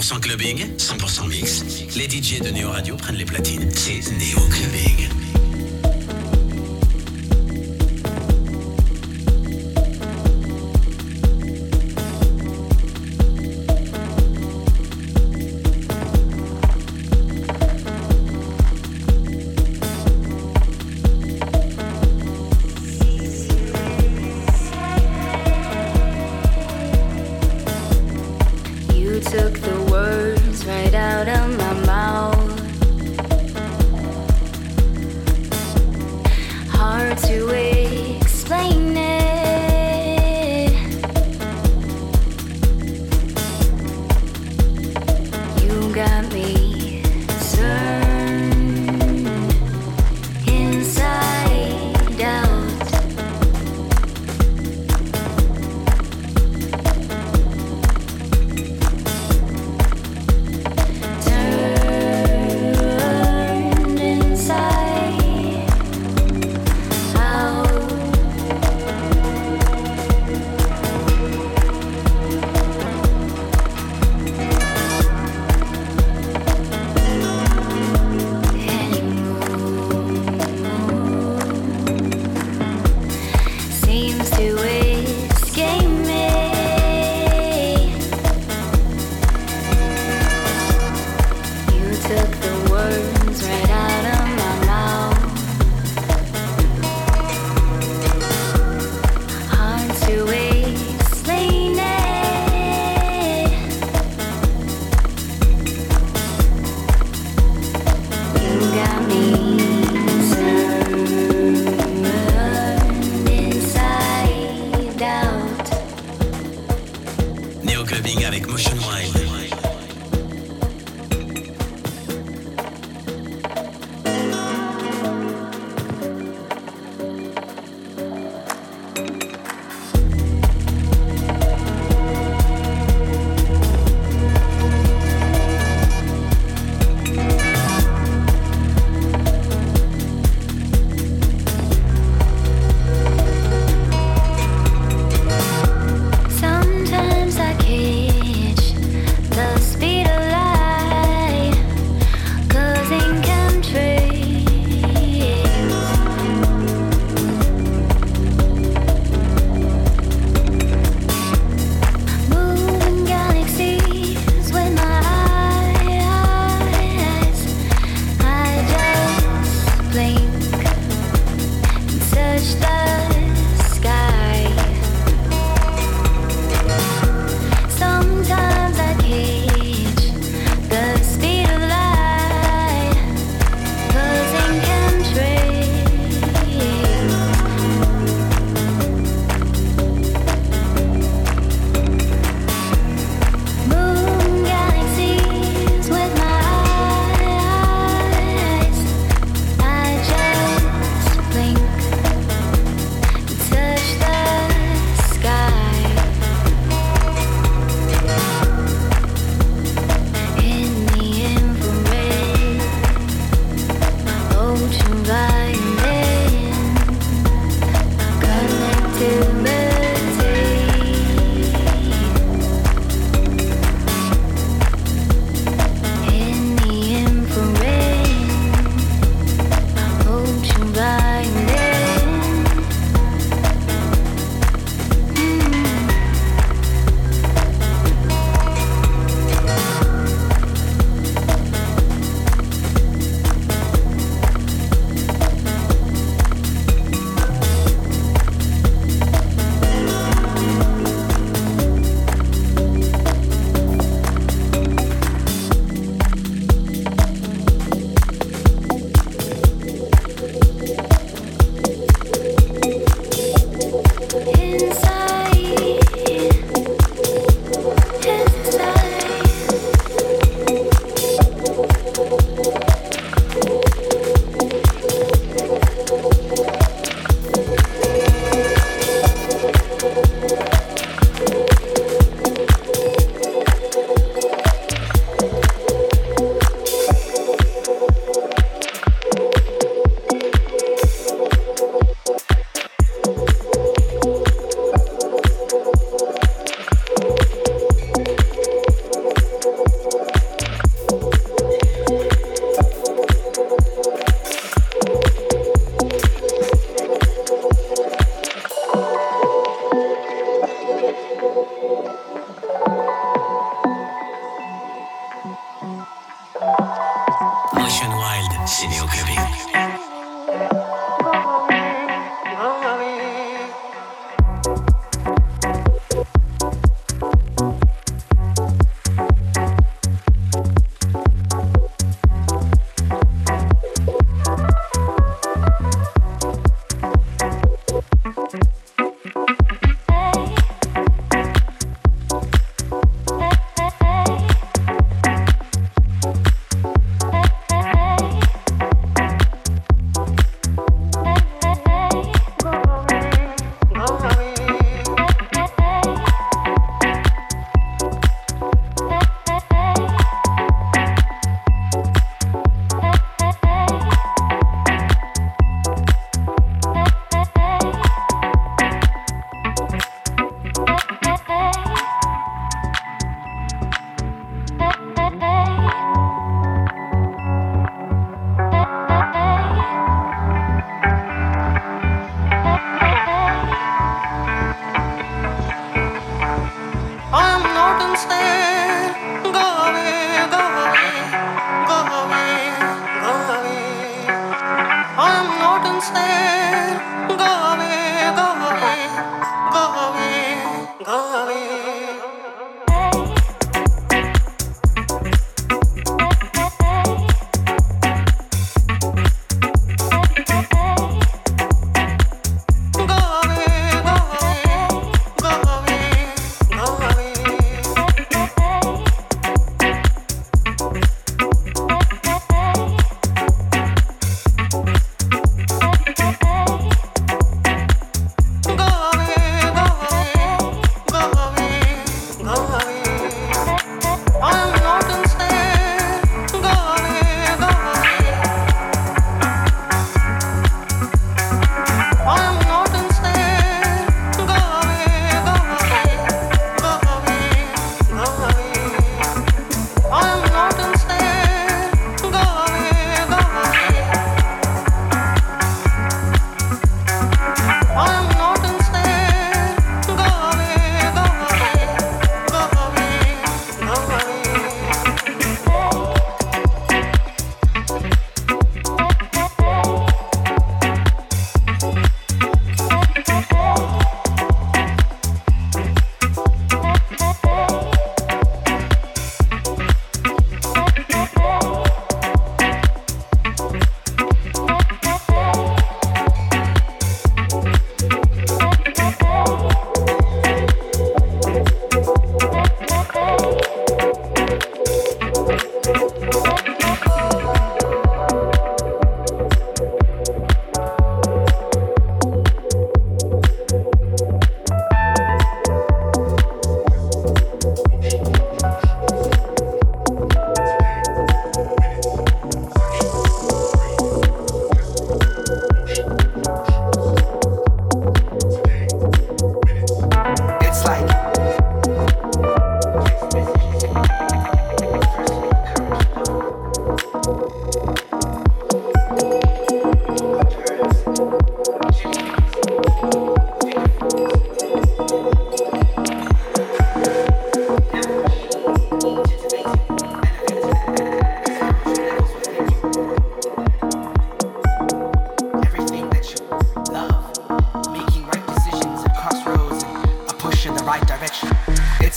100% clubbing, 100% mix. Les DJ de Neo Radio prennent les platines. C'est Neo Clubbing.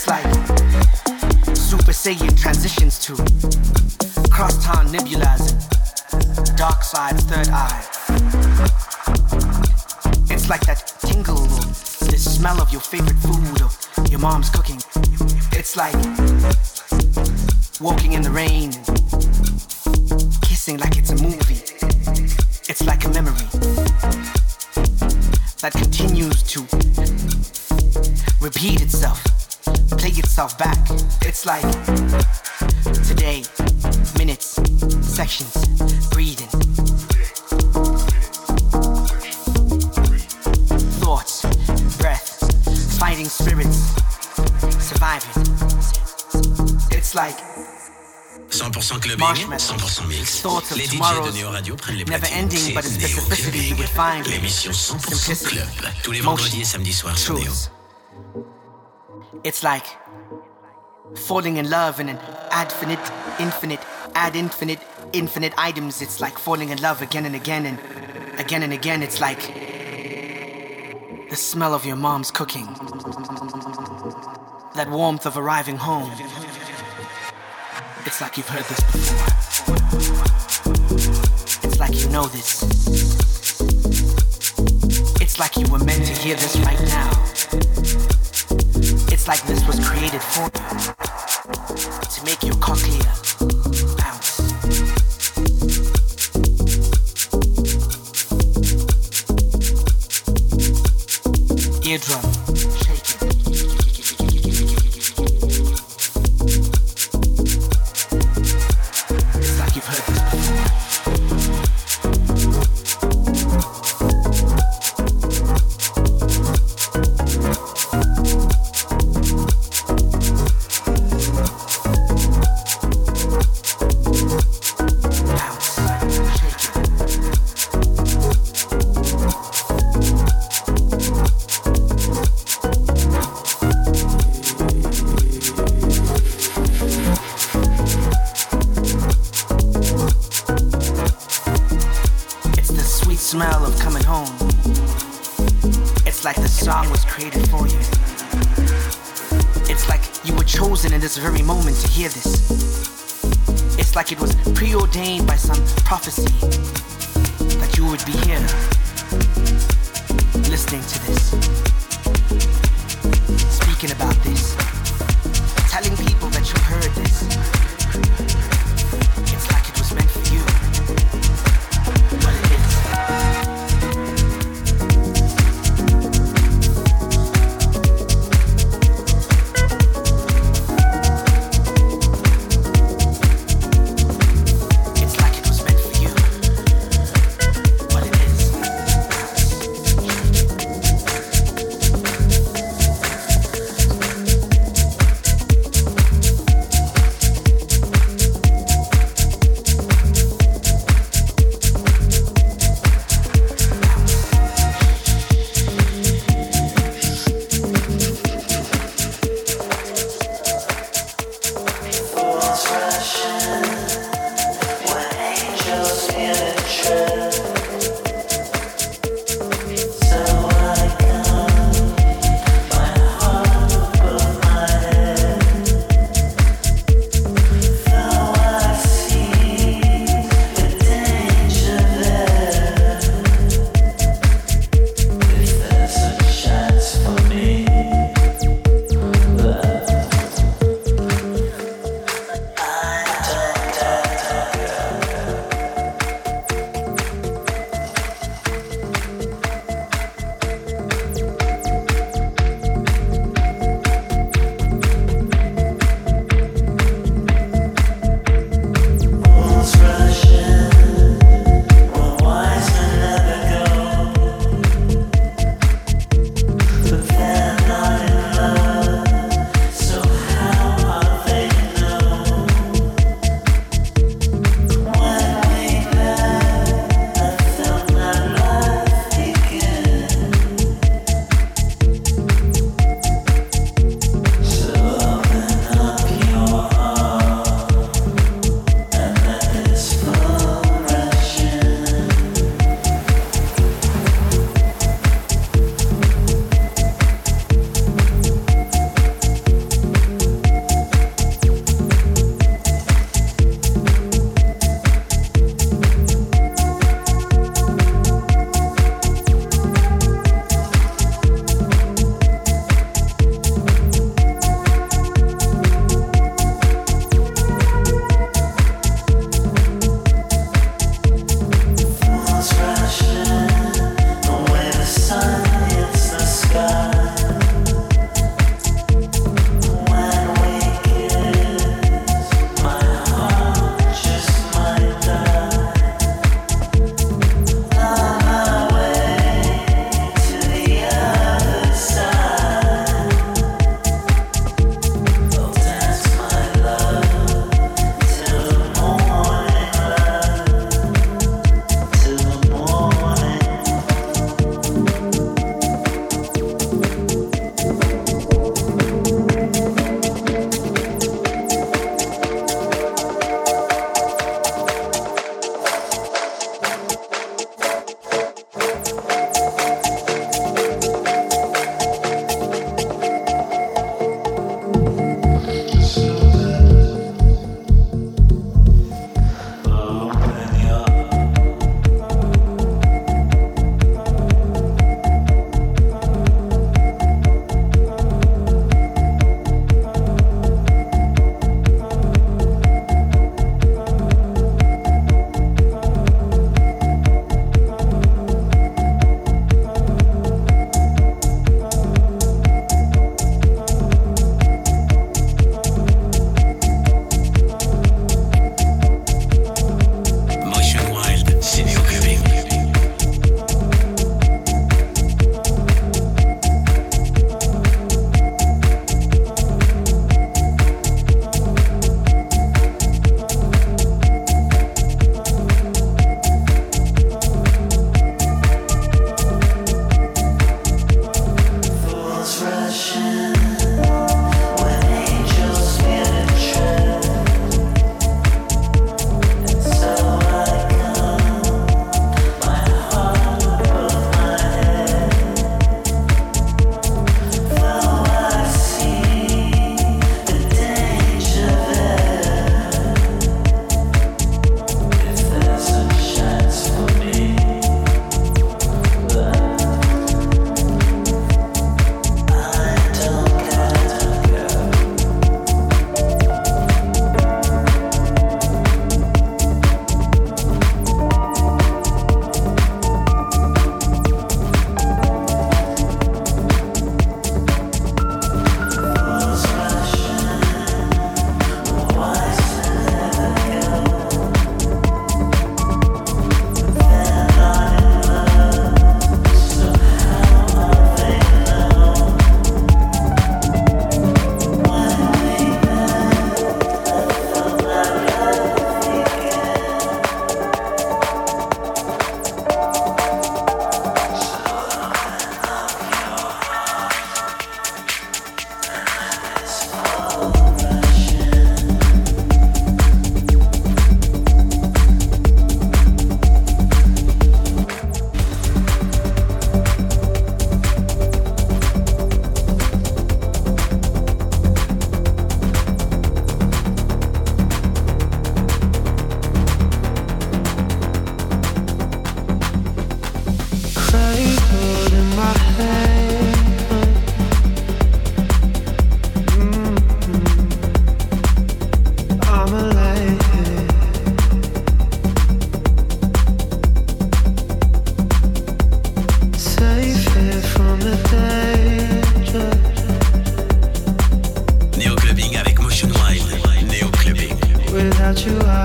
It's like Super Saiyan transitions to crosstown nebulas and dark side third eye. It's like that tingle or the smell of your favorite food or your mom's cooking. It's like walking in the rain, kissing like it's a movie. It's like a memory that continues to repeat itself, back. It's like today, minutes, sections, breathing. Thoughts, breath, fighting spirits, surviving. It's like 100% clubbing, 100% mix. Les DJ de Neo Radio prennent les platines. C'est. L'émission 100% Simplicity, club. Tous les vendredis et samedis soirs sur Neo. It's like falling in love in an infinite, infinite, ad infinite, infinite items. It's like falling in love again and again and again and again. It's like the smell of your mom's cooking, that warmth of arriving home. It's like you've heard this before. It's like you know this. It's like you were meant to hear this right now. Like this was created for you to make your cochlea bounce. Eardrum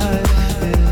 life.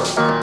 Avec